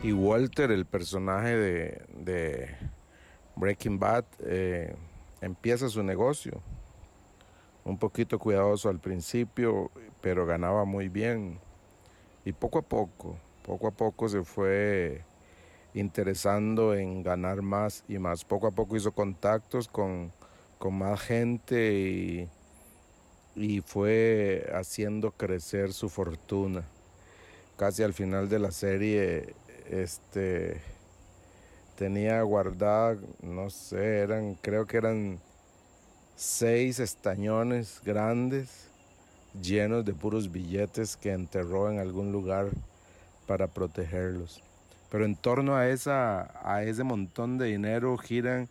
Y Walter, el personaje de, Breaking Bad, eh, empieza su negocio. Un poquito cuidadoso al principio, pero ganaba muy bien. Y poco a poco, poco a poco se fue interesando en ganar más y más. Poco a poco hizo contactos con, más gente y, y fue haciendo crecer su fortuna. Casi al final de la serie este tenía guardada, no sé, eran, creo que eran seis estañones grandes llenos de puros billetes que enterró en algún lugar para protegerlos. Pero en torno a, esa, a ese montón de dinero giran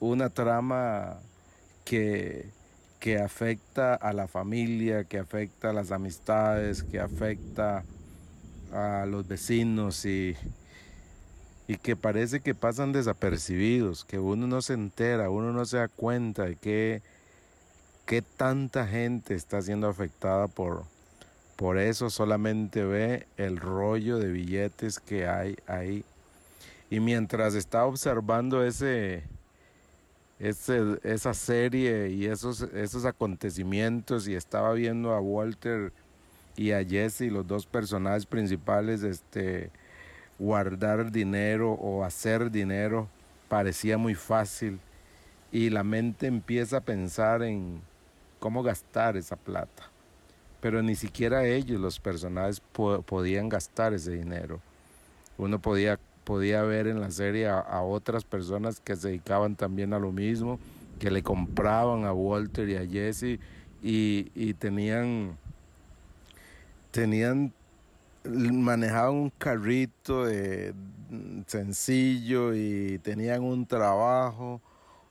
una trama que, que afecta a la familia, que afecta a las amistades, que afecta a los vecinos y, y que parece que pasan desapercibidos, que uno no se entera, uno no se da cuenta de que, que tanta gente está siendo afectada por, por eso, solamente ve el rollo de billetes que hay ahí. Y mientras estaba observando ese, ese, esa serie y esos, esos acontecimientos y estaba viendo a Walter y a Jesse, los dos personajes principales, este, guardar dinero o hacer dinero parecía muy fácil y la mente empieza a pensar en cómo gastar esa plata. Pero ni siquiera ellos, los personajes, podían gastar ese dinero. Uno podía, podía ver en la serie a, otras personas que se dedicaban también a lo mismo, que le compraban a Walter y a Jesse y, y tenían tenían manejaban un carrito de, sencillo y tenían un trabajo,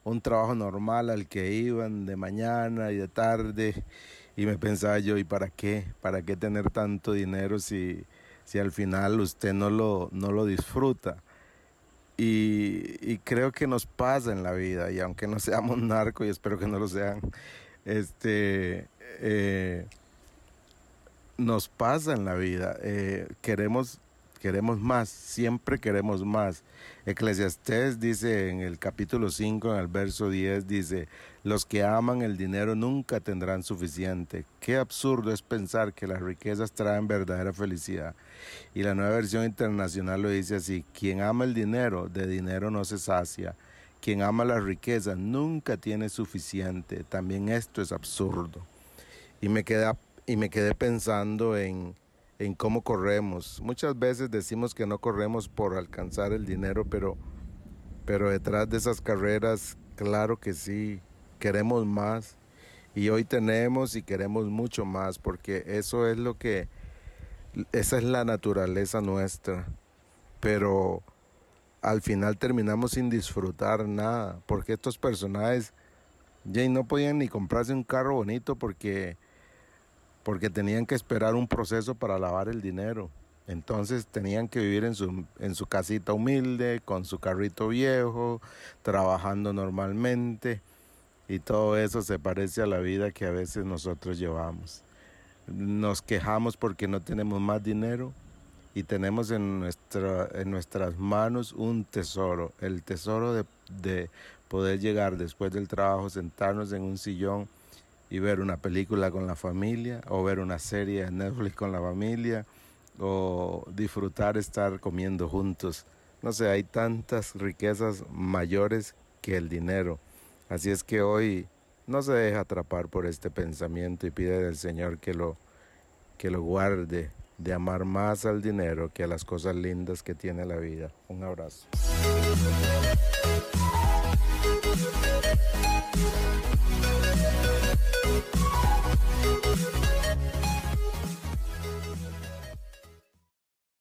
un trabajo normal al que iban de mañana y de tarde y me pensaba yo, ¿y para qué? ¿Para qué tener tanto dinero si, si al final usted no lo, no lo disfruta? Y, y, creo que nos pasa en la vida, y aunque no seamos narcos, y espero que no lo sean, este, eh, nos pasa en la vida. Eh, queremos, queremos más, siempre queremos más. Eclesiastés dice en el capítulo 5, en el verso 10, dice, los que aman el dinero nunca tendrán suficiente. Qué absurdo es pensar que las riquezas traen verdadera felicidad. Y la nueva versión internacional lo dice así, quien ama el dinero, de dinero no se sacia. Quien ama la riqueza nunca tiene suficiente. También esto es absurdo. Y me queda y me quedé pensando en, en cómo corremos. Muchas veces decimos que no corremos por alcanzar el dinero, pero, pero detrás de esas carreras, claro que sí, queremos más. Y hoy tenemos y queremos mucho más, porque eso es lo que, esa es la naturaleza nuestra. Pero al final terminamos sin disfrutar nada, porque estos personajes ya no podían ni comprarse un carro bonito porque porque tenían que esperar un proceso para lavar el dinero. Entonces tenían que vivir en su, en su casita humilde, con su carrito viejo, trabajando normalmente. Y todo eso se parece a la vida que a veces nosotros llevamos. Nos quejamos porque no tenemos más dinero y tenemos en, nuestra, en nuestras manos un tesoro, el tesoro de, de poder llegar después del trabajo, sentarnos en un sillón y ver una película con la familia o ver una serie en Netflix con la familia o disfrutar estar comiendo juntos. No sé, hay tantas riquezas mayores que el dinero. Así es que hoy no se deja atrapar por este pensamiento y pide al Señor que lo, que lo guarde de amar más al dinero que a las cosas lindas que tiene la vida. Un abrazo.